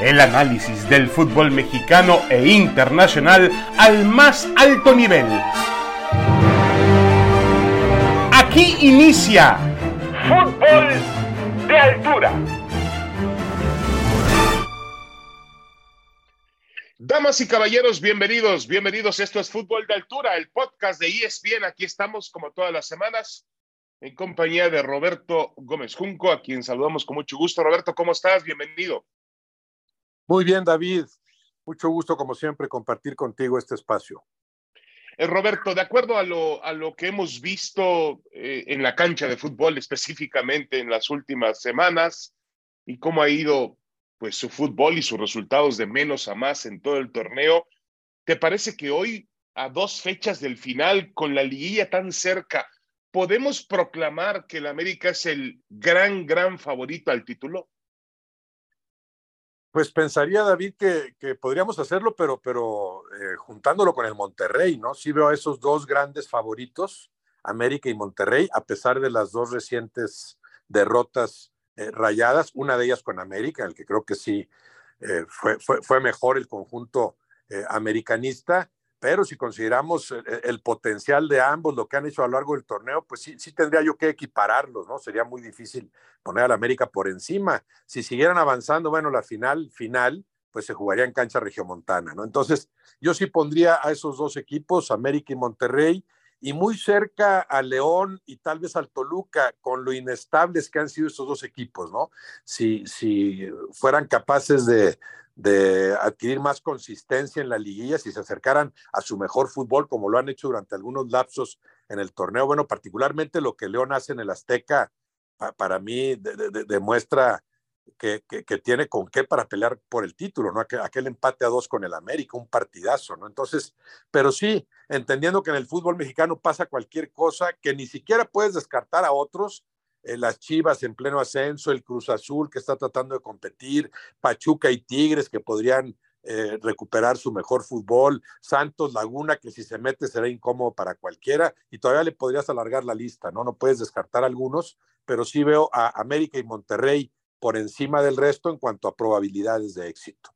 El análisis del fútbol mexicano e internacional al más alto nivel. Aquí inicia Fútbol de Altura. Damas y caballeros, bienvenidos, bienvenidos. Esto es Fútbol de Altura, el podcast de ESPN. Aquí estamos como todas las semanas en compañía de Roberto Gómez Junco, a quien saludamos con mucho gusto. Roberto, ¿cómo estás? Bienvenido. Muy bien, David. Mucho gusto, como siempre, compartir contigo este espacio. Eh, Roberto, de acuerdo a lo, a lo que hemos visto eh, en la cancha de fútbol, específicamente en las últimas semanas, y cómo ha ido pues su fútbol y sus resultados de menos a más en todo el torneo, ¿te parece que hoy, a dos fechas del final, con la liguilla tan cerca, podemos proclamar que el América es el gran, gran favorito al título? Pues pensaría, David, que, podríamos hacerlo, pero, pero eh, juntándolo con el Monterrey, ¿no? Sí veo a esos dos grandes favoritos, América y Monterrey, a pesar de las dos recientes derrotas eh, rayadas, una de ellas con América, el que creo que sí eh, fue, fue, mejor el conjunto americanista, pero si consideramos el, potencial de ambos, lo que han hecho a lo largo del torneo, pues sí, sí tendría yo que equipararlos, ¿no? Sería muy difícil poner al América por encima. Si siguieran avanzando, bueno, la final, final, pues se jugaría en cancha regiomontana, ¿no? Entonces, yo sí pondría a esos dos equipos, América y Monterrey, y muy cerca a León y tal vez al Toluca, con lo inestables que han sido estos dos equipos, ¿no? Si, si fueran capaces de, de adquirir más consistencia en la liguilla, si se acercaran a su mejor fútbol, como lo han hecho durante algunos lapsos en el torneo. Bueno, particularmente lo que León hace en el Azteca, para mí demuestra que, tiene con qué para pelear por el título, ¿no? Aquel, aquel, empate a dos con el América, un partidazo, ¿no? Entonces, pero sí, entendiendo que en el fútbol mexicano pasa cualquier cosa, que ni siquiera puedes descartar a otros, eh, las Chivas en pleno ascenso, el Cruz Azul que está tratando de competir, Pachuca y Tigres que podrían eh, recuperar su mejor fútbol, Santos Laguna que si se mete será incómodo para cualquiera y todavía le podrías alargar la lista, ¿no? No puedes descartar algunos, pero sí veo a América y Monterrey por encima del resto en cuanto a probabilidades de éxito.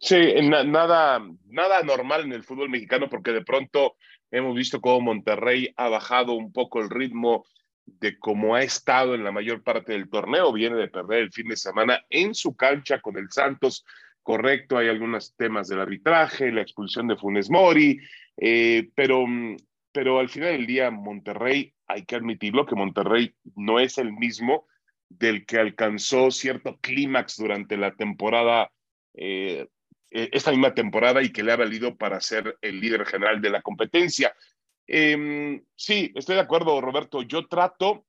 Sí, nada, nada normal en el fútbol mexicano porque de pronto hemos visto cómo Monterrey ha bajado un poco el ritmo de cómo ha estado en la mayor parte del torneo. Viene de perder el fin de semana en su cancha con el Santos. Correcto, hay algunos temas del arbitraje, la expulsión de Funes Mori, eh, pero, pero al final del día Monterrey, hay que admitirlo que Monterrey no es el mismo del que alcanzó cierto clímax durante la temporada, eh, e, esta misma temporada y que le ha valido para ser el líder general de la competencia. Em, sí, estoy de acuerdo, Roberto. Yo trato,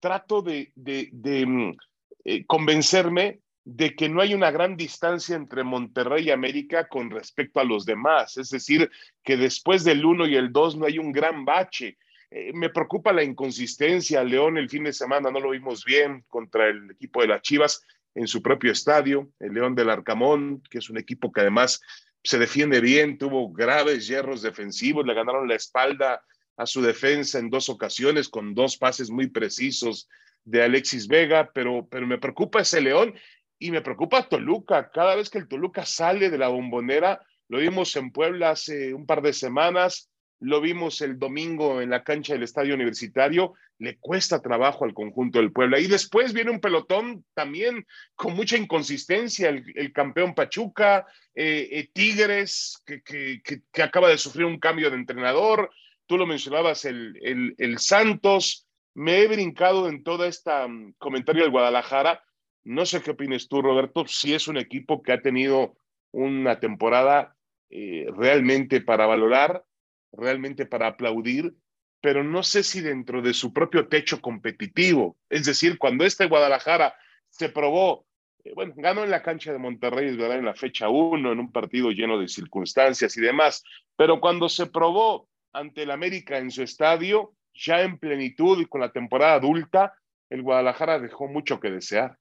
trato de, de, mm, eh, convencerme de que no hay una gran distancia entre Monterrey y América con respecto a los demás. Es decir, que después del 1 y el 2 no hay un gran bache. Eh, me preocupa la inconsistencia. León el fin de semana no lo vimos bien contra el equipo de las Chivas en su propio estadio, el León del Arcamón, que es un equipo que además se defiende bien, tuvo graves hierros defensivos, le ganaron la espalda a su defensa en dos ocasiones con dos pases muy precisos de Alexis Vega, pero, pero me preocupa ese León y me preocupa Toluca. Cada vez que el Toluca sale de la bombonera, lo vimos en Puebla hace un par de semanas, lo vimos el domingo en la cancha del Estadio Universitario, le cuesta trabajo al conjunto del Puebla. Y después viene un pelotón también con mucha inconsistencia, el, campeón Pachuca, eh, eh, Tigres, que, que, que, acaba de sufrir un cambio de entrenador, tú lo mencionabas, el, el, Santos. Me he brincado en toda esta um, comentario del Guadalajara. No sé qué opinas tú, Roberto, si es un equipo que ha tenido una temporada eh, realmente para valorar realmente para aplaudir, pero no sé si dentro de su propio techo competitivo, es decir, cuando este Guadalajara se probó, eh, bueno, ganó en la cancha de Monterrey, verdad, en la fecha 1, en un partido lleno de circunstancias y demás, pero cuando se probó ante el América en su estadio, ya en plenitud y con la temporada adulta, el Guadalajara dejó mucho que desear.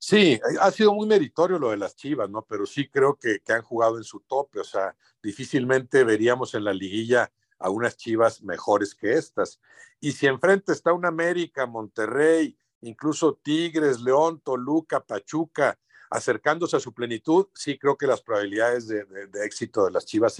Sí, ha sido muy meritorio lo de las Chivas, ¿no? Pero sí creo que, han jugado en su tope, o sea, difícilmente veríamos en la liguilla a unas Chivas mejores que estas. Y si enfrente está un América, Monterrey, incluso Tigres, León, Toluca, Pachuca, acercándose a su plenitud, sí creo que las probabilidades de, éxito de las Chivas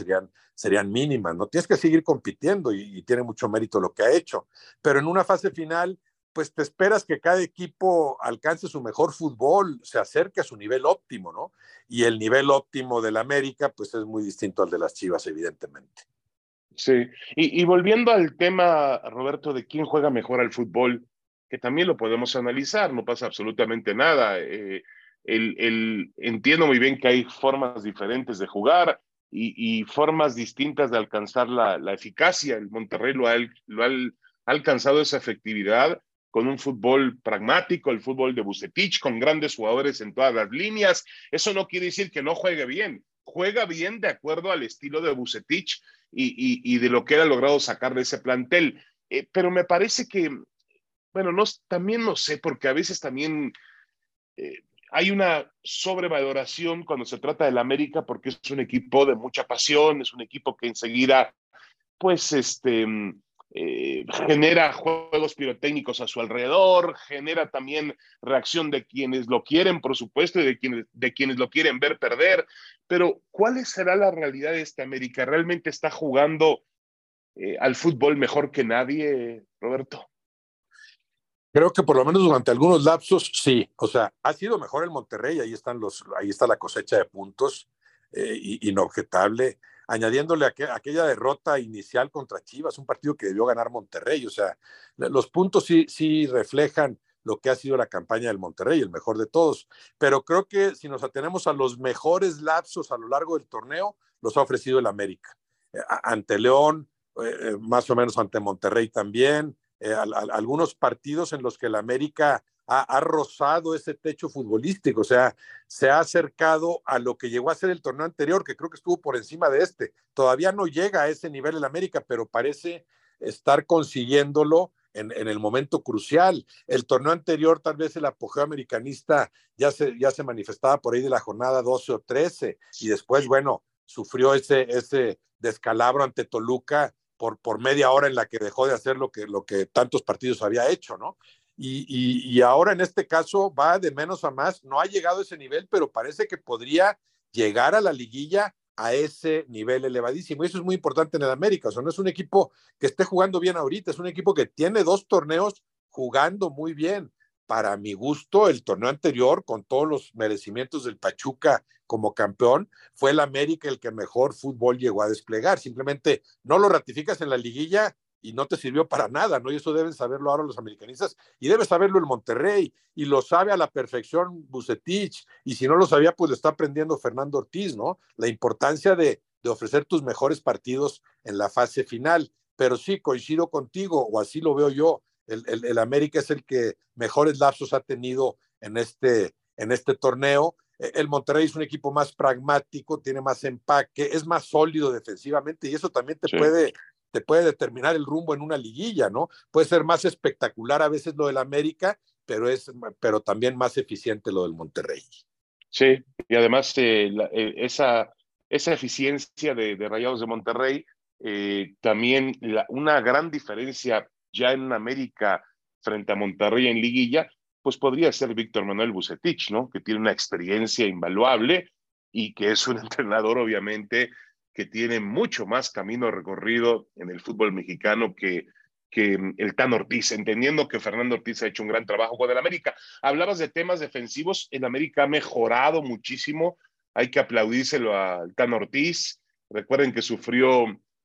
serían mínimas. No tienes que seguir compitiendo y, tiene mucho mérito lo que ha hecho, pero en una fase final, pues te esperas que cada equipo alcance su mejor fútbol, se acerque a su nivel óptimo, ¿no? Y el nivel óptimo del América, pues es muy distinto al de las Chivas, evidentemente. Sí, y, y volviendo al tema, Roberto, de quién juega mejor al fútbol, que también lo podemos analizar, no pasa absolutamente nada. Eh, el, entiendo muy bien que hay formas diferentes de jugar y, formas distintas de alcanzar la, eficacia. El Monterrey lo ha, lo ha, alcanzado esa efectividad con un fútbol pragmático, el fútbol de Bucetich, con grandes jugadores en todas las líneas. Eso no quiere decir que no juegue bien. Juega bien de acuerdo al estilo de Bucetich y, de lo que ha logrado sacar de ese plantel. Eh, pero me parece que bueno, no, también no sé, porque a veces también eh, hay una sobrevaloración cuando se trata del América, porque es un equipo de mucha pasión, es un equipo que enseguida, pues, este, eh, genera juegos pirotécnicos a su alrededor, genera también reacción de quienes lo quieren, por supuesto, y de quienes, de quienes lo quieren ver perder. Pero, ¿cuál será la realidad de esta América? ¿Realmente está jugando eh, al fútbol mejor que nadie, Roberto? Creo que por lo menos durante algunos lapsos, sí. O sea, ha sido mejor el Monterrey, ahí están los, ahí está la cosecha de puntos, eh, inobjetable. Añadiéndole aquella derrota inicial contra Chivas, un partido que debió ganar Monterrey. O sea, los puntos sí, sí reflejan lo que ha sido la campaña del Monterrey, el mejor de todos. Pero creo que si nos atenemos a los mejores lapsos a lo largo del torneo, los ha ofrecido el América. Eh, ante León, eh, más o menos ante Monterrey también, eh, algunos partidos en los que el América ha, rozado ese techo futbolístico, o sea, se ha acercado a lo que llegó a ser el torneo anterior, que creo que estuvo por encima de este. Todavía no llega a ese nivel el América, pero parece estar consiguiéndolo en, el momento crucial. El torneo anterior, tal vez el apogeo americanista ya se, ya se manifestaba por ahí de la jornada 12 o 13, y después, bueno, sufrió ese, ese descalabro ante Toluca por, por media hora en la que dejó de hacer lo que, lo que tantos partidos había hecho, ¿no? Y, ahora en este caso va de menos a más, no ha llegado a ese nivel, pero parece que podría llegar a la liguilla a ese nivel elevadísimo. Y eso es muy importante en el América. O no es un equipo que esté jugando bien ahorita, es un equipo que tiene dos torneos jugando muy bien para mi gusto, el torneo anterior, con todos los merecimientos del Pachuca como campeón, fue el América el que mejor fútbol llegó a desplegar. Simplemente no lo ratificas en la liguilla y no te sirvió para nada, ¿no? Y eso deben saberlo ahora los americanistas y debe saberlo el Monterrey y lo sabe a la perfección Bucetich y si no lo sabía, pues lo está aprendiendo Fernando Ortiz, ¿no? La importancia de, de ofrecer tus mejores partidos en la fase final. Pero sí, coincido contigo, o así lo veo yo, el, América es el que mejores lapsos ha tenido en este, en este torneo. E, el Monterrey es un equipo más pragmático, tiene más empaque, es más sólido defensivamente y eso también te puede te puede determinar el rumbo en una liguilla, ¿no? Puede ser más espectacular a veces lo del América, pero es pero también más eficiente lo del Monterrey. Sí, y además eh, eh, esa, esa eficiencia de, Rayados de Monterrey, eh, también una gran diferencia ya en América frente a Monterrey en liguilla, pues podría ser Víctor Manuel Bucetich, ¿no? Que tiene una experiencia invaluable y que es un entrenador, obviamente, que tiene mucho más camino recorrido en el fútbol mexicano que, que el Tan Ortiz, entendiendo que Fernando Ortiz ha hecho un gran trabajo con el América. Hablabas de temas defensivos, el América ha mejorado muchísimo, hay que aplaudírselo al Tan Ortiz. Recuerden que sufrió,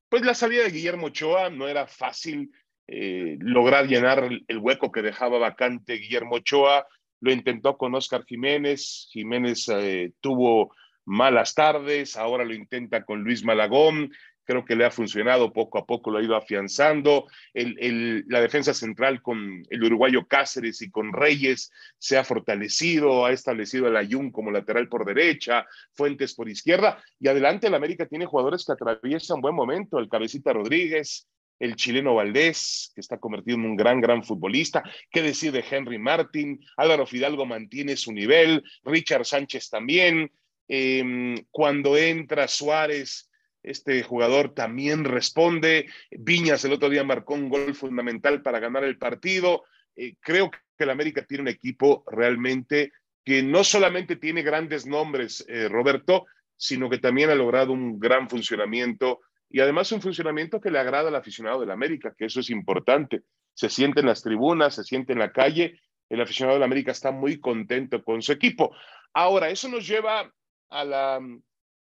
pues la salida de Guillermo Ochoa no era fácil eh, lograr llenar el hueco que dejaba vacante Guillermo Ochoa. Lo intentó con Oscar Jiménez. Jiménez eh, tuvo malas tardes, ahora lo intenta con Luis Malagón. Creo que le ha funcionado poco a poco, lo ha ido afianzando. El, la defensa central con el uruguayo Cáceres y con Reyes se ha fortalecido, ha establecido el Ayun como lateral por derecha, Fuentes por izquierda. Y adelante el América tiene jugadores que atraviesan buen momento, el Cabecita Rodríguez, el chileno Valdés, que está convertido en un gran, gran futbolista. ¿Qué decir de Henry Martin? Álvaro Fidalgo mantiene su nivel, Richard Sánchez también. Em, cuando entra Suárez, este jugador también responde. Viñas el otro día marcó un gol fundamental para ganar el partido. Eh, creo que el América tiene un equipo realmente que no solamente tiene grandes nombres, eh, Roberto, sino que también ha logrado un gran funcionamiento y además un funcionamiento que le agrada al aficionado del América, que eso es importante. Se siente en las tribunas, se siente en la calle, el aficionado del América está muy contento con su equipo. Ahora, eso nos lleva a, la,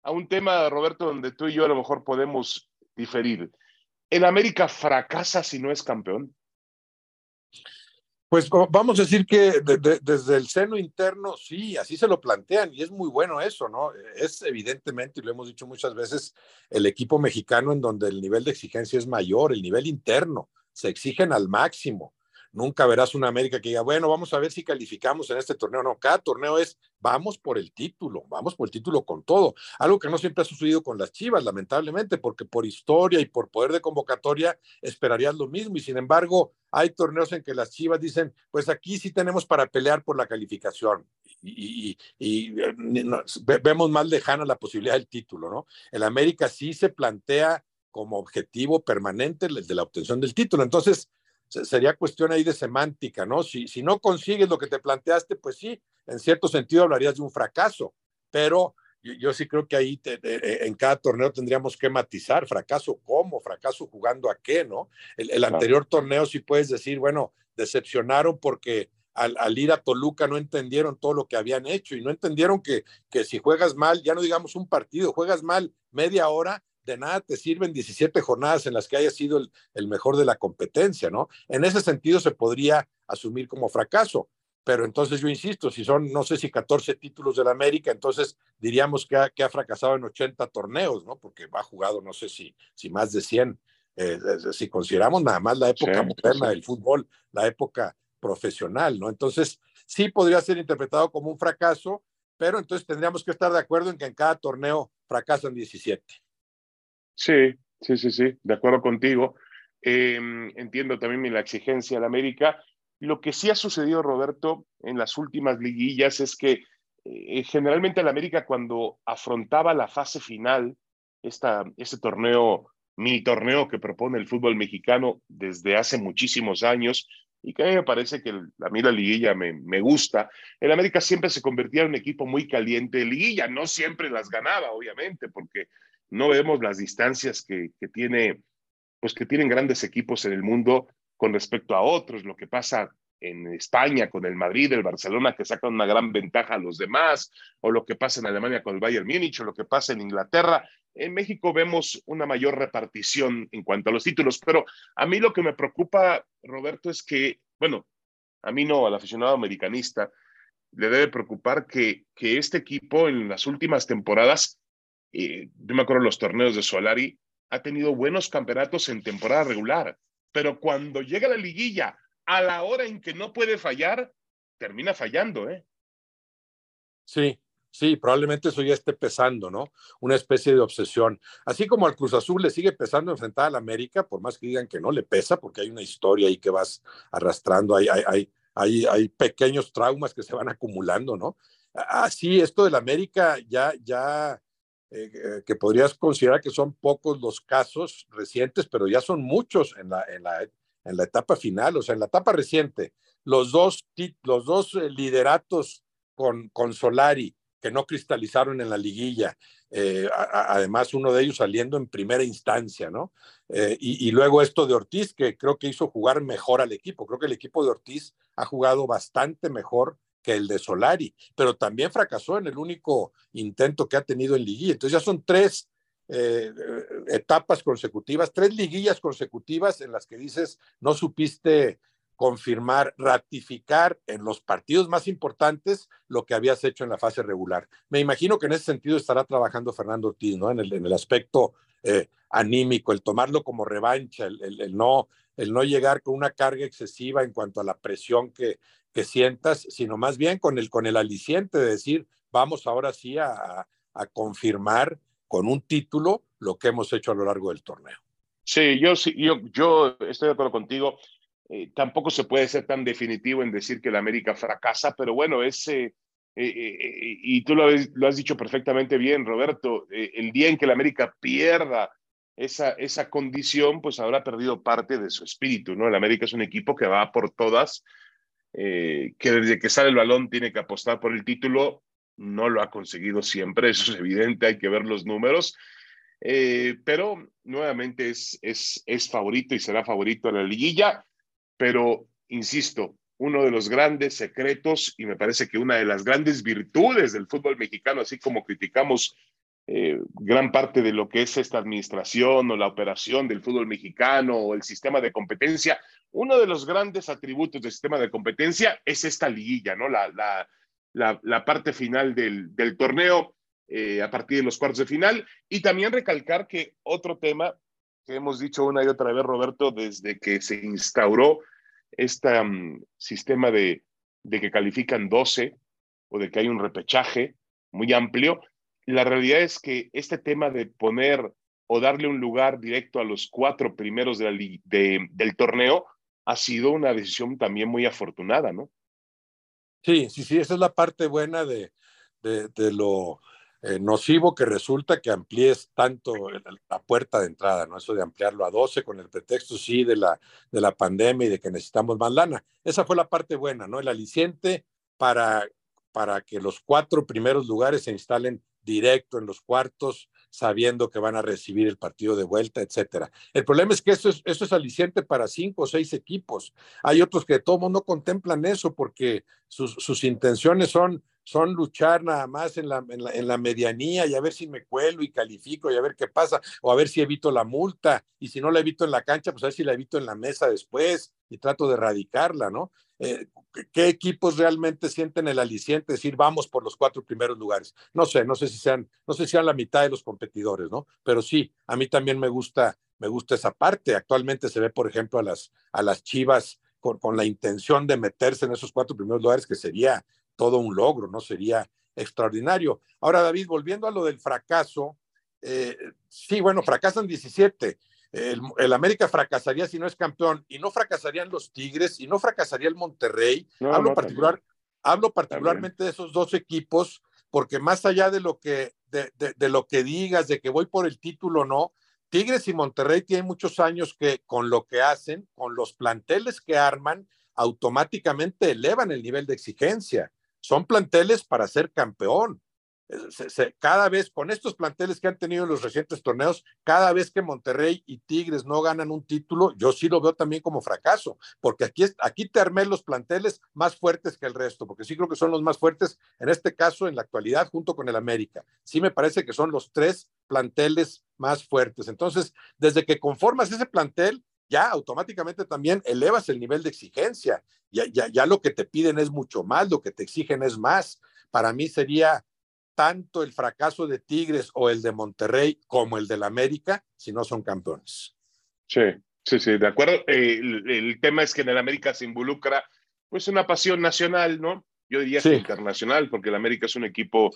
a un tema, Roberto, donde tú y yo a lo mejor podemos diferir. ¿El América fracasa si no es campeón? Pues vamos a decir que desde el seno interno, sí, así se lo plantean y es muy bueno eso, ¿no? Es evidentemente, y lo hemos dicho muchas veces, el equipo mexicano en donde el nivel de exigencia es mayor, el nivel interno, se exigen al máximo. Nunca verás una América que diga, bueno, vamos a ver si calificamos en este torneo. No, cada torneo es, vamos por el título, vamos por el título con todo. Algo que no siempre ha sucedido con las Chivas, lamentablemente, porque por historia y por poder de convocatoria esperarías lo mismo. Y sin embargo, hay torneos en que las Chivas dicen, pues aquí sí tenemos para pelear por la calificación. Y, eh, vemos más lejana la posibilidad del título, ¿no? El América sí se plantea como objetivo permanente el de la obtención del título. Entonces, sería cuestión ahí de semántica, ¿no? Si, si no consigues lo que te planteaste, pues sí, en cierto sentido hablarías de un fracaso, pero yo, sí creo que ahí en cada torneo tendríamos que matizar, fracaso cómo, fracaso jugando a qué, ¿no? El, anterior torneo sí puedes decir, bueno, decepcionaron porque al, al, ir a Toluca no entendieron todo lo que habían hecho y no entendieron que, que si juegas mal, ya no digamos un partido, juegas mal media hora, de nada te sirven 17 jornadas en las que haya sido el, mejor de la competencia, ¿no? En ese sentido se podría asumir como fracaso. Pero entonces yo insisto, si son, no sé si 14 títulos de la América, entonces diríamos que ha, que ha fracasado en 80 torneos, ¿no? Porque ha jugado, no sé si, si más de 100. Eh, si consideramos nada más la época moderna del fútbol, la época profesional, ¿no? Entonces, sí podría ser interpretado como un fracaso, pero entonces tendríamos que estar de acuerdo en que en cada torneo fracasan 17. Sí, sí, sí, sí, de acuerdo contigo. Em, entiendo también la exigencia la América. Lo que sí ha sucedido, Roberto, en las últimas liguillas es que eh, generalmente la América cuando afrontaba la fase final, esta, este torneo, mi torneo que propone el fútbol mexicano desde hace muchísimos años, y que a mí me parece que a mí la liguilla me, me, gusta. El América siempre se convertía en un equipo muy caliente de liguilla, no siempre las ganaba, obviamente, porque no vemos las distancias que, que, tiene, pues que tienen grandes equipos en el mundo con respecto a otros, lo que pasa en España con el Madrid, el Barcelona, que sacan una gran ventaja a los demás, o lo que pasa en Alemania con el Bayern Múnich, o lo que pasa en Inglaterra. En México vemos una mayor repartición en cuanto a los títulos, pero a mí lo que me preocupa, Roberto, es que, bueno, a mí no, al aficionado americanista, le debe preocupar que, que este equipo en las últimas temporadas yo me acuerdo los torneos de Solari, ha tenido buenos campeonatos en temporada regular, pero cuando llega la liguilla, a la hora en que no puede fallar, termina fallando, ¿eh? Sí, sí, probablemente eso ya esté pesando, ¿no? Una especie de obsesión. Así como al Cruz Azul le sigue pesando enfrentar al América, por más que digan que no le pesa, porque hay una historia ahí que vas arrastrando, hay, hay, hay, hay pequeños traumas que se van acumulando, ¿no? Así, esto del América ya, ya eh, eh, que podrías considerar que son pocos los casos recientes, pero ya son muchos en la, en la, en la etapa final, o sea, en la etapa reciente, los dos, los dos eh, lideratos con, con Solari que no cristalizaron en la liguilla, además uno de ellos saliendo en primera instancia, ¿no? y, y, luego esto de Ortiz, que creo que hizo jugar mejor al equipo, creo que el equipo de Ortiz ha jugado bastante mejor que el de Solari, pero también fracasó en el único intento que ha tenido en liguilla. Entonces ya son tres eh, etapas consecutivas, tres liguillas consecutivas en las que dices no supiste confirmar, ratificar en los partidos más importantes lo que habías hecho en la fase regular. Me imagino que en ese sentido estará trabajando Fernando Ortiz, ¿no? En el, aspecto eh, anímico, el tomarlo como revancha, el, el, no, el no llegar con una carga excesiva en cuanto a la presión que, que sientas, sino más bien con el, con el aliciente de decir, vamos ahora sí a, a confirmar con un título lo que hemos hecho a lo largo del torneo. Sí, yo, yo, yo estoy de acuerdo contigo. Eh, tampoco se puede ser tan definitivo en decir que la América fracasa, pero bueno, ese, eh, eh, y tú lo, lo, has dicho perfectamente bien, Roberto, el día en que la América pierda esa, esa condición, pues habrá perdido parte de su espíritu, ¿no? El América es un equipo que va por todas eh, que desde que sale el balón tiene que apostar por el título, no lo ha conseguido siempre, eso es evidente, hay que ver los números, eh, pero nuevamente es, es, es favorito y será favorito en la liguilla, pero insisto, uno de los grandes secretos y me parece que una de las grandes virtudes del fútbol mexicano, así como criticamos eh, gran parte de lo que es esta administración o la operación del fútbol mexicano o el sistema de competencia, uno de los grandes atributos del sistema de competencia es esta liguilla, ¿no? La, la, la, parte final del, del torneo eh, a partir de los cuartos de final. Y también recalcar que otro tema que hemos dicho una y otra vez, Roberto, desde que se instauró este sistema de, de que califican 12 o de que hay un repechaje muy amplio, la realidad es que este tema de poner o darle un lugar directo a los cuatro primeros de del torneo ha sido una decisión también muy afortunada, ¿no? Sí, sí, sí, esa es la parte buena de, de, lo eh, nocivo que resulta que amplíes tanto la puerta de entrada, ¿no? Eso de ampliarlo a 12 con el pretexto, sí, de la, de la pandemia y de que necesitamos más lana. Esa fue la parte buena, ¿no? El aliciente para, para que los cuatro primeros lugares se instalen directo en los cuartos, sabiendo que van a recibir el partido de vuelta, etcétera. El problema es que esto es, es aliciente para cinco o seis equipos. Hay otros que de todo mundo contemplan eso porque sus, sus intenciones son son luchar nada más en la, en la, medianía y a ver si me cuelo y califico y a ver qué pasa, o a ver si evito la multa, y si no la evito en la cancha, pues a ver si la evito en la mesa después y trato de erradicarla, ¿no? Eh, ¿Qué equipos realmente sienten el aliciente de decir vamos por los cuatro primeros lugares? No sé, no sé si sean, no sé si sean la mitad de los competidores, ¿no? Pero sí, a mí también me gusta, me gusta esa parte. Actualmente se ve, por ejemplo, a las, a las Chivas con, con la intención de meterse en esos cuatro primeros lugares, que sería todo un logro, ¿no? Sería extraordinario. Ahora, David, volviendo a lo del fracaso, eh, sí, bueno, fracasan 17. El, América fracasaría si no es campeón y no fracasarían los Tigres y no fracasaría el Monterrey. hablo, particular, hablo particularmente de esos dos equipos porque más allá de lo que de, de, lo que digas de que voy por el título o no, Tigres y Monterrey tienen muchos años que con lo que hacen, con los planteles que arman, automáticamente elevan el nivel de exigencia son planteles para ser campeón. cada vez, con estos planteles que han tenido en los recientes torneos, cada vez que Monterrey y Tigres no ganan un título, yo sí lo veo también como fracaso, porque aquí, aquí te armé los planteles más fuertes que el resto, porque sí creo que son los más fuertes, en este caso, en la actualidad, junto con el América. Sí me parece que son los tres planteles más fuertes. Entonces, desde que conformas ese plantel, ya automáticamente también elevas el nivel de exigencia. Ya, ya, ya lo que te piden es mucho más, lo que te exigen es más. Para mí sería tanto el fracaso de Tigres o el de Monterrey como el del América si no son campeones. Sí, sí, sí, de acuerdo. Eh, el, tema es que en el América se involucra pues una pasión nacional, ¿no? Yo diría que internacional, porque el América es un equipo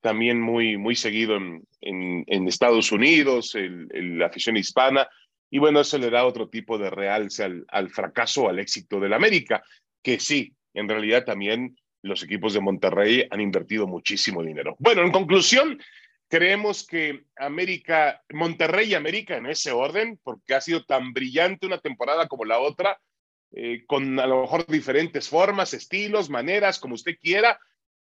también muy, muy seguido en, en, Estados Unidos, el, la afición hispana, y bueno, eso le da otro tipo de realce al, al fracaso al éxito del América, que sí, en realidad también los equipos de Monterrey han invertido muchísimo dinero. Bueno, en conclusión, creemos que América, Monterrey y América en ese orden, porque ha sido tan brillante una temporada como la otra, eh, con a lo mejor diferentes formas, estilos, maneras, como usted quiera,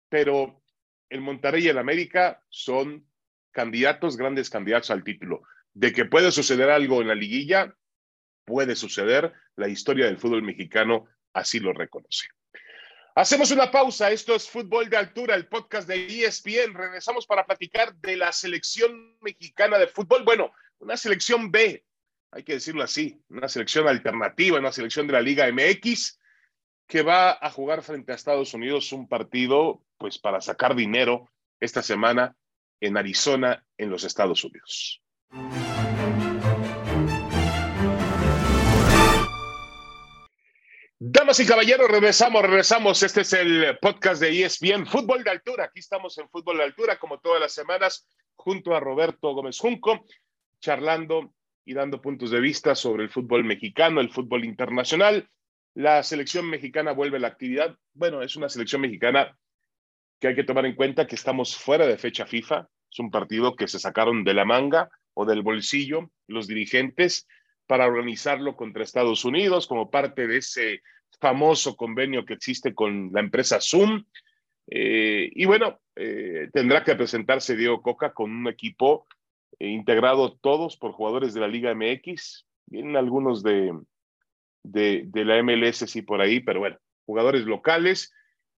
pero el Monterrey y el América son candidatos, grandes candidatos al título de que puede suceder algo en la liguilla, puede suceder. La historia del fútbol mexicano así lo reconoce. Hacemos una pausa. Esto es Fútbol de Altura, el podcast de ESPN. Regresamos para platicar de la selección mexicana de fútbol. Bueno, una selección B, hay que decirlo así, una selección alternativa, una selección de la Liga MX que va a jugar frente a Estados Unidos un partido, pues para sacar dinero esta semana en Arizona, en los Estados Unidos. Damas y caballeros, regresamos, regresamos. Este es el podcast de ESPN Fútbol de Altura. Aquí estamos en Fútbol de Altura, como todas las semanas, junto a Roberto Gómez Junco, charlando y dando puntos de vista sobre el fútbol mexicano, el fútbol internacional. La selección mexicana vuelve a la actividad. Bueno, es una selección mexicana que hay que tomar en cuenta que estamos fuera de fecha FIFA. Es un partido que se sacaron de la manga o del bolsillo los dirigentes para organizarlo contra Estados Unidos como parte de ese famoso convenio que existe con la empresa Zoom. Eh, y bueno, eh, tendrá que presentarse Diego Coca con un equipo integrado todos por jugadores de la Liga MX. Vienen algunos de, de, de la MLS, sí, por ahí, pero bueno, jugadores locales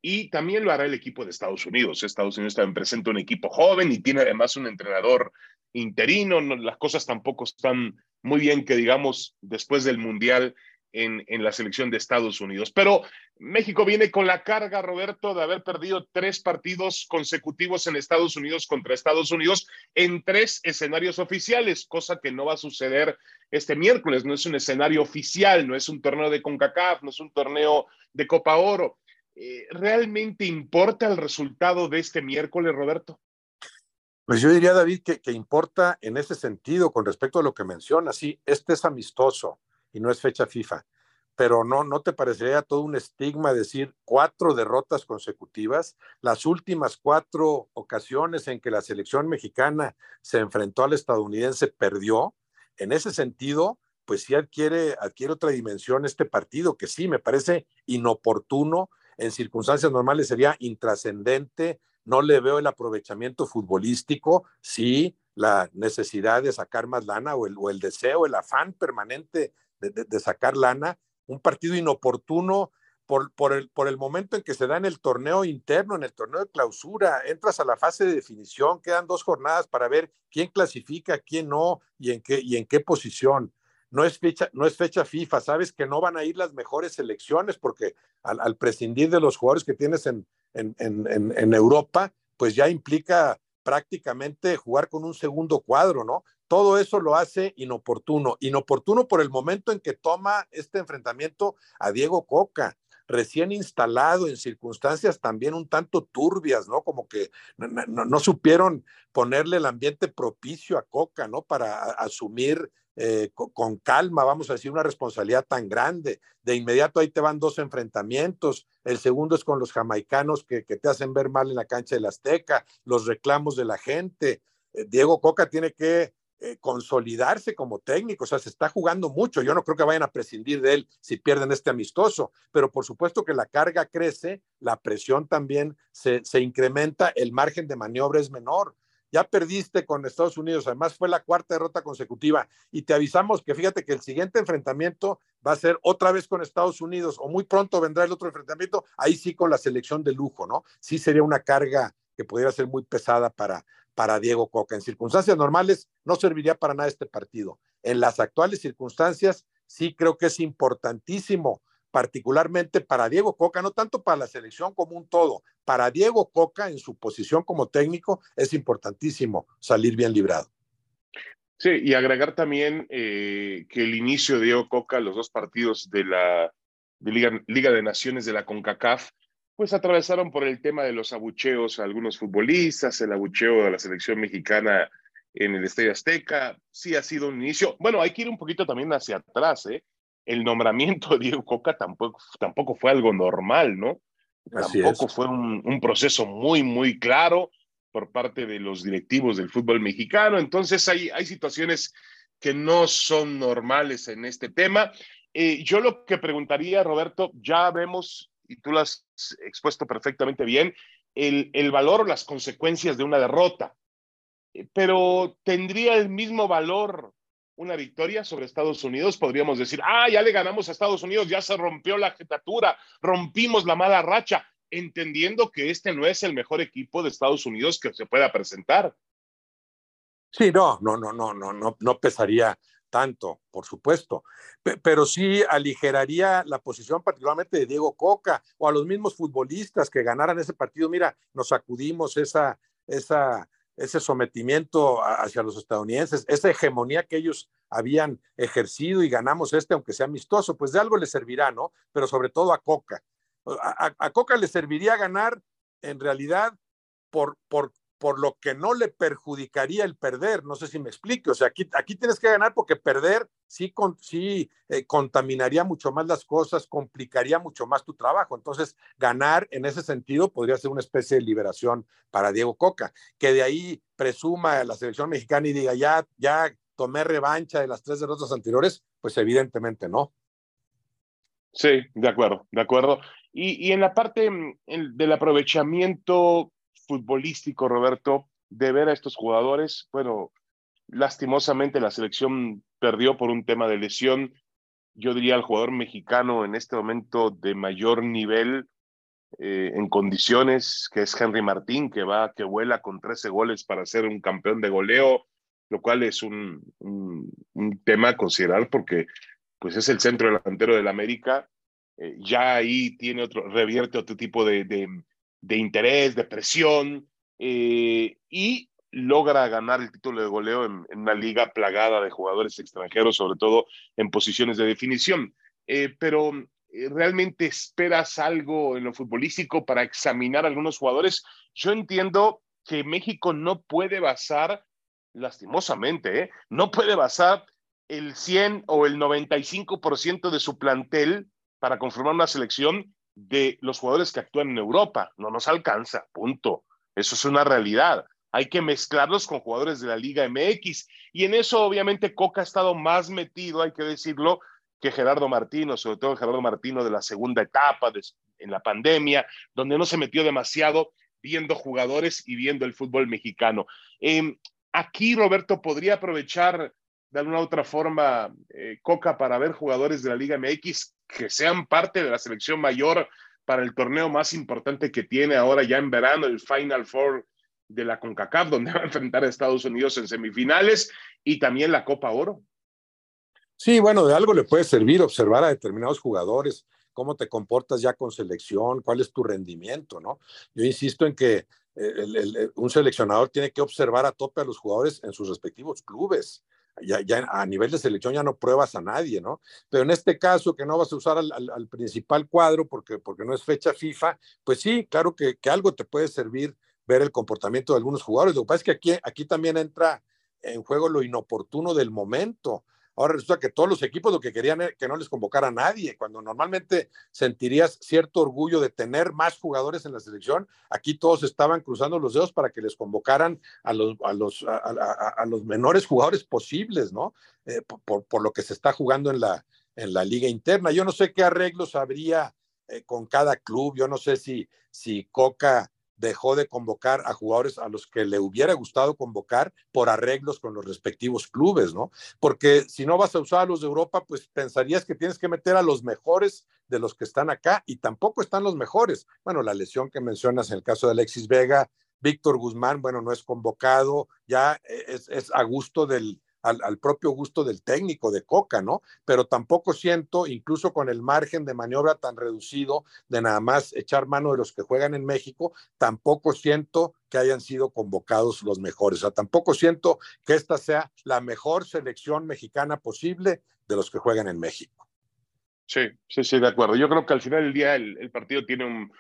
y también lo hará el equipo de Estados Unidos. Estados Unidos también presenta un equipo joven y tiene además un entrenador interino. las cosas tampoco están muy bien que digamos después del Mundial en, en, la selección de Estados Unidos. Pero México viene con la carga, Roberto, de haber perdido tres partidos consecutivos en Estados Unidos contra Estados Unidos en tres escenarios oficiales, cosa que no va a suceder este miércoles. No es un escenario oficial, no es un torneo de CONCACAF, no es un torneo de Copa Oro. Eh, ¿realmente importa el resultado de este miércoles, Roberto? Pues yo diría, David, que, importa en ese sentido con respecto a lo que menciona. Sí, este es amistoso y no es fecha FIFA, pero no, ¿no te parecería todo un estigma decir cuatro derrotas consecutivas? Las últimas cuatro ocasiones en que la selección mexicana se enfrentó al estadounidense perdió. En ese sentido, pues sí adquiere, adquiere otra dimensión este partido, que sí me parece inoportuno en circunstancias normales sería intrascendente, no le veo el aprovechamiento futbolístico, sí, la necesidad de sacar más lana o el, o el deseo, el afán permanente de, de, sacar lana, un partido inoportuno por, por, el, por el momento en que se da en el torneo interno, en el torneo de clausura, entras a la fase de definición, quedan dos jornadas para ver quién clasifica, quién no y en qué, y en qué posición no es fecha, no es fecha FIFA, sabes que no van a ir las mejores selecciones porque al, prescindir de los jugadores que tienes en, en, en, en, Europa, pues ya implica prácticamente jugar con un segundo cuadro, ¿no? Todo eso lo hace inoportuno, inoportuno por el momento en que toma este enfrentamiento a Diego Coca, recién instalado en circunstancias también un tanto turbias, ¿no? Como que no, no, no supieron ponerle el ambiente propicio a Coca, ¿no? Para asumir eh, con, calma, vamos a decir, una responsabilidad tan grande. De inmediato ahí te van dos enfrentamientos. El segundo es con los jamaicanos que, te hacen ver mal en la cancha del Azteca, los reclamos de la gente. Eh, Diego Coca tiene que eh, consolidarse como técnico, o sea, se está jugando mucho. Yo no creo que vayan a prescindir de él si pierden este amistoso, pero por supuesto que la carga crece, la presión también se incrementa, el margen de maniobra es menor ya perdiste con Estados Unidos, además fue la cuarta derrota consecutiva y te avisamos que fíjate que el siguiente enfrentamiento va a ser otra vez con Estados Unidos o muy pronto vendrá el otro enfrentamiento, ahí sí con la selección de lujo, ¿no? Sí sería una carga que pudiera ser muy pesada para, para Diego Coca. En circunstancias normales no serviría para nada este partido. En las actuales circunstancias sí creo que es importantísimo particularmente para Diego Coca, no tanto para la selección como un todo, para Diego Coca en su posición como técnico es importantísimo salir bien librado. Sí, y agregar también eh, que el inicio de Diego Coca, los dos partidos de la Liga, de Naciones de la CONCACAF, pues atravesaron por el tema de los abucheos a algunos futbolistas, el abucheo de la selección mexicana en el Estadio Azteca, sí ha sido un inicio. Bueno, hay que ir un poquito también hacia atrás, ¿eh? El nombramiento de Diego Coca tampoco, tampoco fue algo normal, ¿no? tampoco fue un, un, proceso muy, muy claro por parte de los directivos del fútbol mexicano. Entonces hay, hay situaciones que no son normales en este tema. Eh, yo lo que preguntaría, Roberto, ya vemos, y tú lo has expuesto perfectamente bien, el, el valor o las consecuencias de una derrota. Eh, pero ¿tendría el mismo valor una victoria sobre Estados Unidos, podríamos decir, ah, ya le ganamos a Estados Unidos, ya se rompió la jetatura, rompimos la mala racha, entendiendo que este no es el mejor equipo de Estados Unidos que se pueda presentar. Sí, no, no, no, no, no, no, no pesaría tanto, por supuesto, pero sí aligeraría la posición particularmente de Diego Coca o a los mismos futbolistas que ganaran ese partido. Mira, nos sacudimos esa, esa ese sometimiento hacia los estadounidenses, esa hegemonía que ellos habían ejercido y ganamos este, aunque sea amistoso, pues de algo le servirá, ¿no? Pero sobre todo a Coca. A, Coca le serviría ganar en realidad por, por por lo que no le perjudicaría el perder. No sé si me explico. O sea, aquí, aquí tienes que ganar porque perder sí, con, sí eh, contaminaría mucho más las cosas, complicaría mucho más tu trabajo. Entonces, ganar en ese sentido podría ser una especie de liberación para Diego Coca. Que de ahí presuma la selección mexicana y diga, ya, ya tomé revancha de las tres derrotas anteriores, pues evidentemente no. Sí, de acuerdo, de acuerdo. Y, y en la parte mm, del aprovechamiento futbolístico, Roberto, de ver a estos jugadores, bueno, lastimosamente la selección perdió por un tema de lesión. Yo diría al jugador mexicano en este momento de mayor nivel eh, en condiciones, que es Henry Martín, que va, que vuela con 13 goles para ser un campeón de goleo, lo cual es un, un, tema a considerar porque pues es el centro delantero del América. Eh, ya ahí tiene otro, revierte otro tipo de, de, interés, de presión, eh, y logra ganar el título de goleo en, una liga plagada de jugadores extranjeros, sobre todo en posiciones de definición. pero eh, realmente esperas algo en lo futbolístico para examinar a algunos jugadores. Yo entiendo que México no puede basar, lastimosamente, ¿eh? no puede basar el 100 o el 95% de su plantel para conformar una selección de los jugadores que actúan en Europa. No nos alcanza, punto. Eso es una realidad. Hay que mezclarlos con jugadores de la Liga MX. Y en eso, obviamente, Coca ha estado más metido, hay que decirlo, que Gerardo Martino, sobre todo Gerardo Martino de la segunda etapa en la pandemia, donde no se metió demasiado viendo jugadores y viendo el fútbol mexicano. Em, aquí Roberto podría aprovechar de alguna otra forma eh, Coca para ver jugadores de la Liga MX que sean parte de la selección mayor para el torneo más importante que tiene ahora ya en verano, el Final Four de la CONCACAF, donde va a enfrentar a Estados Unidos en semifinales y también la Copa Oro. Sí, bueno, de algo le puede servir observar a determinados jugadores, cómo te comportas ya con selección, cuál es tu rendimiento, ¿no? Yo insisto en que eh, un seleccionador tiene que observar a tope a los jugadores en sus respectivos clubes. Ya, ya, a nivel de selección ya no pruebas a nadie, ¿no? Pero en este caso, que no vas a usar al, principal cuadro porque, porque no es fecha FIFA, pues sí, claro que, que, algo te puede servir ver el comportamiento de algunos jugadores. Lo que pasa es que aquí, aquí también entra en juego lo inoportuno del momento. Ahora resulta que todos los equipos lo que querían era que no les convocara a nadie, cuando normalmente sentirías cierto orgullo de tener más jugadores en la selección. Aquí todos estaban cruzando los dedos para que les convocaran a los, a los, a, los menores jugadores posibles, ¿no? Eh, por, por, lo que se está jugando en la, en la liga interna. Yo no sé qué arreglos habría eh, con cada club, yo no sé si, si Coca dejó de convocar a jugadores a los que le hubiera gustado convocar por arreglos con los respectivos clubes, ¿no? Porque si no vas a usar a los de Europa, pues pensarías que tienes que meter a los mejores de los que están acá y tampoco están los mejores. Bueno, la lesión que mencionas en el caso de Alexis Vega, Víctor Guzmán, bueno, no es convocado, ya es, es a gusto del, al, propio gusto del técnico de Coca, ¿no? Pero tampoco siento, incluso con el margen de maniobra tan reducido de nada más echar mano de los que juegan en México, tampoco siento que hayan sido convocados los mejores. O sea, tampoco siento que esta sea la mejor selección mexicana posible de los que juegan en México. Sí, sí, sí, de acuerdo. Yo creo que al final del día el, partido tiene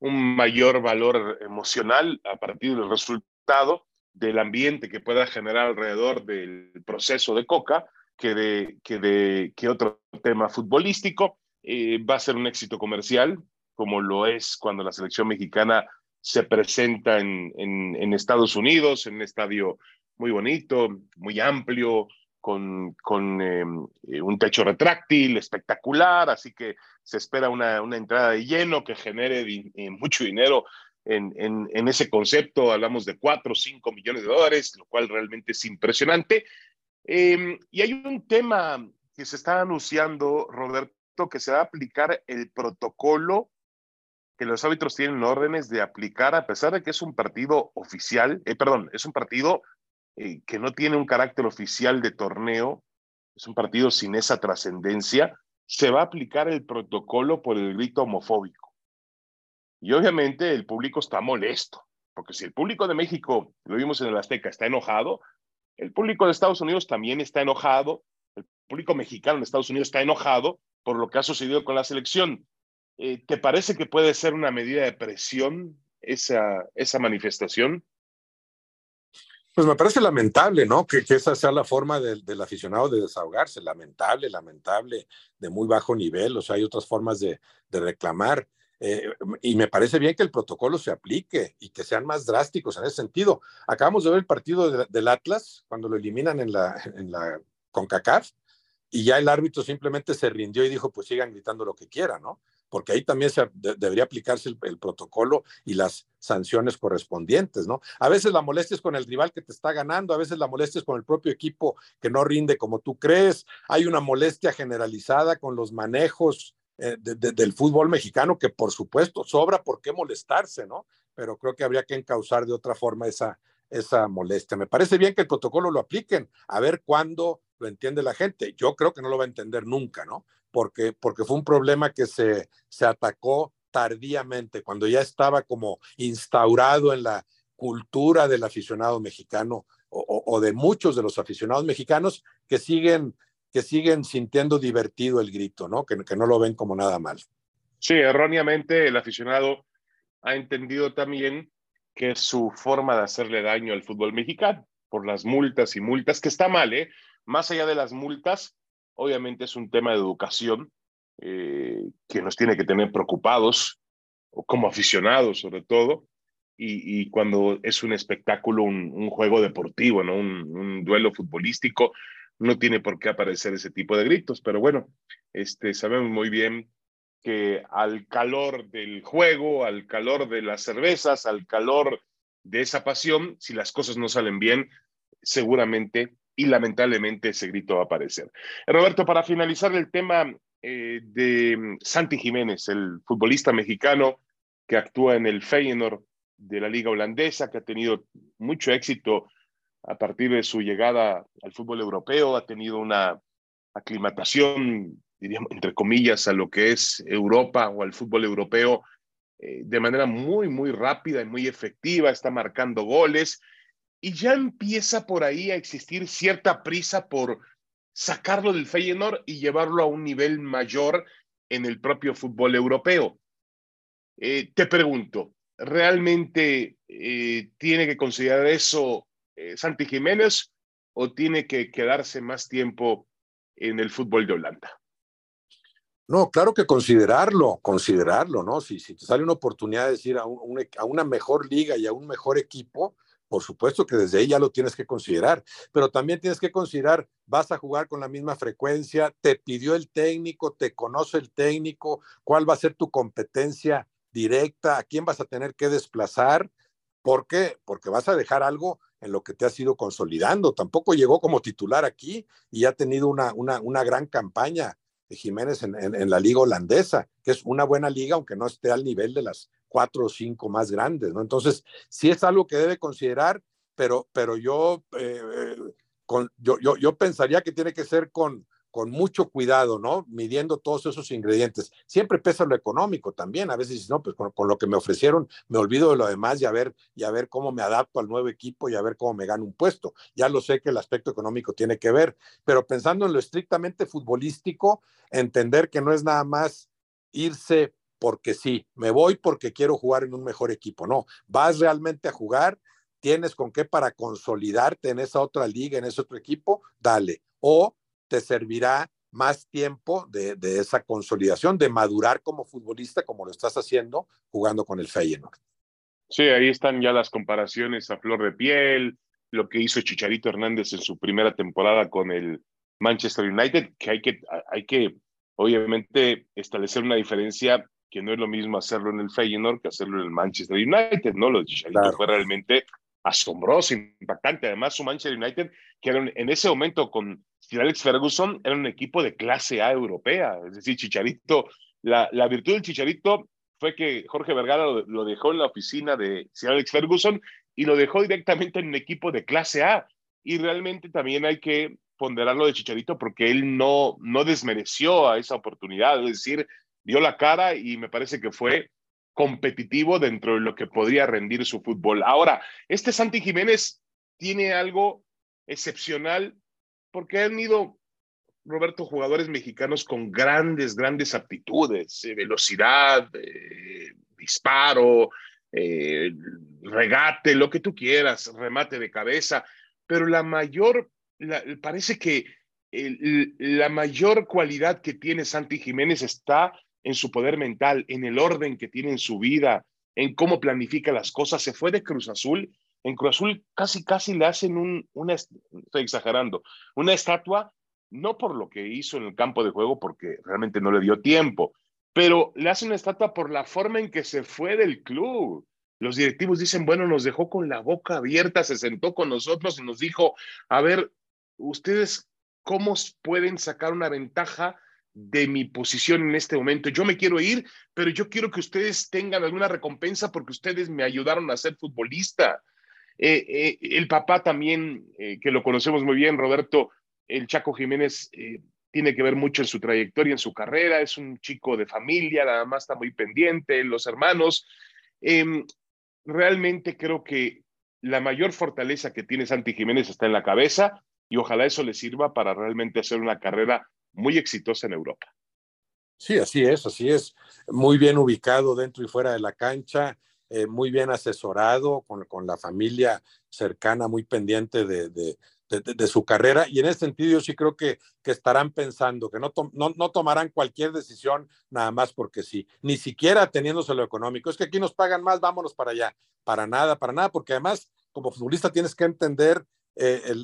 un mayor valor emocional a partir del resultado del ambiente que pueda generar alrededor del proceso de Coca que de, que de que otro tema futbolístico. Eh, va a ser un éxito comercial, como lo es cuando la selección mexicana se presenta en, en, Estados Unidos, en un estadio muy bonito, muy amplio, con, con em, eh, un techo retráctil espectacular, así que se espera una, una entrada de lleno que genere eh, mucho dinero en, ese concepto, hablamos de 4 o 5 millones de dólares, lo cual realmente es impresionante. Em, y hay un tema que se está anunciando, Roberto, que se va a aplicar el protocolo que los árbitros tienen órdenes de aplicar, a pesar de que es un partido oficial, eh, perdón, es un partido eh, que no tiene un carácter oficial de torneo, es un partido sin esa trascendencia, se va a aplicar el protocolo por el grito homofóbico. Y obviamente el público está molesto, porque si el público de México, lo vimos en el Azteca, está enojado, el público de Estados Unidos también está enojado, el público mexicano de Estados Unidos está enojado por lo que ha sucedido con la selección. Eh, ¿Te parece que puede ser una medida de presión esa, esa manifestación? Pues me parece lamentable, ¿no? Que, esa sea la forma del, aficionado de desahogarse. Lamentable, lamentable, de muy bajo nivel. O sea, hay otras formas de reclamar. Eh, y me parece bien que el protocolo se aplique y que sean más drásticos en ese sentido. Acabamos de ver el partido del Atlas cuando lo eliminan en la, en la CONCACAF y ya el árbitro simplemente se rindió y dijo, pues sigan gritando lo que quieran, ¿no? Porque ahí también se, debería aplicarse el, protocolo y las sanciones correspondientes, ¿no? A veces la molestia es con el rival que te está ganando, a veces la molestia es con el propio equipo que no rinde como tú crees, hay una molestia generalizada con los manejos eh, del fútbol mexicano que por supuesto sobra por qué molestarse, ¿no? Pero creo que habría que encauzar de otra forma esa, esa molestia. Me parece bien que el protocolo lo apliquen, a ver cuándo lo entiende la gente. Yo creo que no lo va a entender nunca, ¿no? Porque, porque fue un problema que se, se atacó tardíamente, cuando ya estaba como instaurado en la cultura del aficionado mexicano o, de muchos de los aficionados mexicanos que siguen, que siguen sintiendo divertido el grito, ¿no? Que, no lo ven como nada mal. Sí, erróneamente el aficionado ha entendido también que es su forma de hacerle daño al fútbol mexicano por las multas y multas, que está mal, ¿eh? Más allá de las multas, obviamente es un tema de educación eh, que nos tiene que tener preocupados, como aficionados sobre todo, y, cuando es un espectáculo, un, juego deportivo, ¿no? Un, duelo futbolístico, no tiene por qué aparecer ese tipo de gritos, pero bueno, este, sabemos muy bien que al calor del juego, al calor de las cervezas, al calor de esa pasión, si las cosas no salen bien, seguramente y lamentablemente ese grito va a aparecer. Roberto, para finalizar el tema eh, de Santi Jiménez, el futbolista mexicano que actúa en el Feyenoord de la liga holandesa, que ha tenido mucho éxito a partir de su llegada al fútbol europeo, ha tenido una aclimatación, diríamos, entre comillas, a lo que es Europa o al fútbol europeo eh, de manera muy, muy rápida y muy efectiva, está marcando goles y ya empieza por ahí a existir cierta prisa por sacarlo del Feyenoord y llevarlo a un nivel mayor en el propio fútbol europeo. Eh, te pregunto, ¿realmente eh, tiene que considerar eso eh, Santi Jiménez o tiene que quedarse más tiempo en el fútbol de Holanda? No, claro que considerarlo, considerarlo, ¿no? Si, si te sale una oportunidad de ir a, a una mejor liga y a un mejor equipo, por supuesto que desde ahí ya lo tienes que considerar, pero también tienes que considerar, vas a jugar con la misma frecuencia, te pidió el técnico, te conoce el técnico, cuál va a ser tu competencia directa, a quién vas a tener que desplazar. ¿Por qué? Porque vas a dejar algo en lo que te has ido consolidando. Tampoco llegó como titular aquí y ha tenido una, una, una gran campaña de Jiménez en, en, la liga holandesa, que es una buena liga, aunque no esté al nivel de las cuatro o cinco más grandes, ¿no? Entonces, sí es algo que debe considerar, pero, pero yo, eh, con, yo, yo, yo, pensaría que tiene que ser con, con mucho cuidado, ¿no? Midiendo todos esos ingredientes. Siempre pesa lo económico también. A veces, no, pues con, lo que me ofrecieron, me olvido de lo demás y a, ver, y a ver cómo me adapto al nuevo equipo y a ver cómo me gano un puesto. Ya lo sé que el aspecto económico tiene que ver, pero pensando en lo estrictamente futbolístico, entender que no es nada más irse porque sí, me voy porque quiero jugar en un mejor equipo. No, vas realmente a jugar, tienes con qué para consolidarte en esa otra liga, en ese otro equipo, dale. O te servirá más tiempo de, esa consolidación, de madurar como futbolista, como lo estás haciendo jugando con el Feyenoord. Sí, ahí están ya las comparaciones a flor de piel, lo que hizo Chicharito Hernández en su primera temporada con el Manchester United, que hay que, hay que obviamente establecer una diferencia que no es lo mismo hacerlo en el Feyenoord que hacerlo en el Manchester United, ¿no? Lo de Chicharito fue realmente asombroso, impactante. Además, su Manchester United, que era en ese momento con Sir Alex Ferguson, era un equipo de clase A europea. Es decir, Chicharito, la, la virtud del Chicharito fue que Jorge Vergara lo, dejó en la oficina de Sir Alex Ferguson y lo dejó directamente en un equipo de clase A. Y realmente también hay que ponderarlo de Chicharito porque él no, no desmereció a esa oportunidad. Es decir, dio la cara y me parece que fue competitivo dentro de lo que podría rendir su fútbol. Ahora, este Santi Jiménez tiene algo excepcional porque han ido, Roberto, jugadores mexicanos con grandes, grandes aptitudes, eh, velocidad, eh, disparo, eh, regate, lo que tú quieras, remate de cabeza, pero la mayor, parece que la mayor cualidad que tiene Santi Jiménez está en su poder mental, en el orden que tiene en su vida, en cómo planifica las cosas. Se fue de Cruz Azul. En Cruz Azul casi, casi le hacen un, una, estoy exagerando, una estatua no por lo que hizo en el campo de juego, porque realmente no le dio tiempo, pero le hacen una estatua por la forma en que se fue del club. Los directivos dicen, bueno, nos dejó con la boca abierta, se sentó con nosotros y nos dijo, a ver, ustedes, ¿cómo pueden sacar una ventaja de mi posición en este momento? Yo me quiero ir, pero yo quiero que ustedes tengan alguna recompensa porque ustedes me ayudaron a ser futbolista. Eh, eh, el papá también, eh, que lo conocemos muy bien, Roberto, el Chaco Jiménez tiene que ver mucho en su trayectoria, en su carrera, es un chico de familia, nada más está muy pendiente, los hermanos. Em, realmente creo que la mayor fortaleza que tiene Santi Jiménez está en la cabeza y ojalá eso le sirva para realmente hacer una carrera muy exitosa en Europa. Sí, así es, así es. Muy bien ubicado dentro y fuera de la cancha, eh, muy bien asesorado, con, con, la familia cercana, muy pendiente de, de, su carrera. Y en ese sentido yo sí creo que, que estarán pensando, que no, no, no, tomarán cualquier decisión nada más porque sí, ni siquiera teniéndose lo económico. Es que aquí nos pagan más, vámonos para allá. Para nada, para nada, porque además como futbolista tienes que entender eh,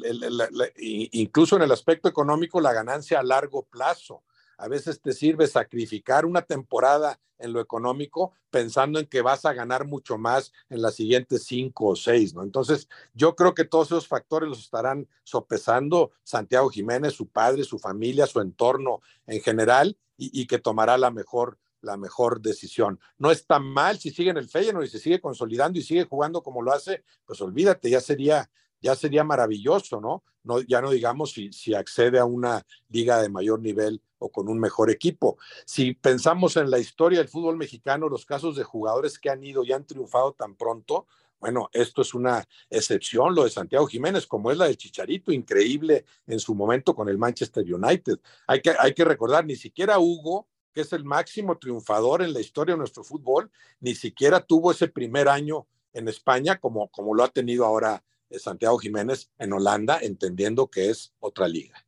incluso en el aspecto económico la ganancia a largo plazo a veces te sirve sacrificar una temporada en lo económico pensando en que vas a ganar mucho más en las siguientes cinco o seis, ¿no? Entonces, yo creo que todos esos factores los estarán sopesando Santiago Jiménez, su padre, su familia, su entorno en general y, que tomará la mejor la mejor decisión. No está mal si sigue en el Feyenoord y se sigue consolidando y sigue jugando como lo hace, pues olvídate, ya sería ya sería maravilloso, ¿no? no ya no digamos si, si accede a una liga de mayor nivel o con un mejor equipo. Si pensamos en la historia del fútbol mexicano, los casos de jugadores que han ido y han triunfado tan pronto, bueno, esto es una excepción, lo de Santiago Jiménez, como es la del Chicharito, increíble en su momento con el Manchester United. Hay que, hay que recordar, ni siquiera Hugo, que es el máximo triunfador en la historia de nuestro fútbol, ni siquiera tuvo ese primer año en España como, como lo ha tenido ahora Santiago Jiménez en Holanda, entendiendo que es otra liga.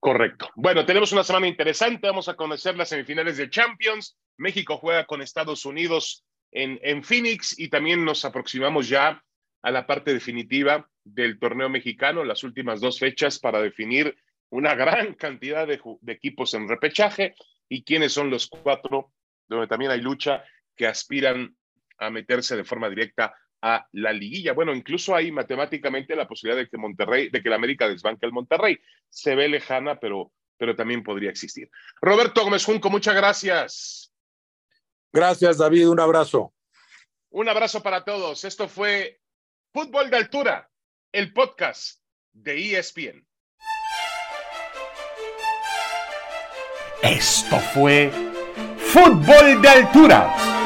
Correcto. Bueno, tenemos una semana interesante. Vamos a conocer las semifinales de Champions. México juega con Estados Unidos en, en Phoenix y también nos aproximamos ya a la parte definitiva del torneo mexicano, las últimas dos fechas para definir una gran cantidad de, de equipos en repechaje y quiénes son los cuatro, donde también hay lucha, que aspiran a meterse de forma directa a la liguilla. Bueno, incluso hay matemáticamente la posibilidad de que Monterrey, de que la América desbanque el Monterrey. Se ve lejana, pero, pero también podría existir. Roberto Gómez Junco, muchas gracias. Gracias, David. Un abrazo. Un abrazo para todos. Esto fue Fútbol de Altura, el podcast de ESPN. Esto fue Fútbol de Altura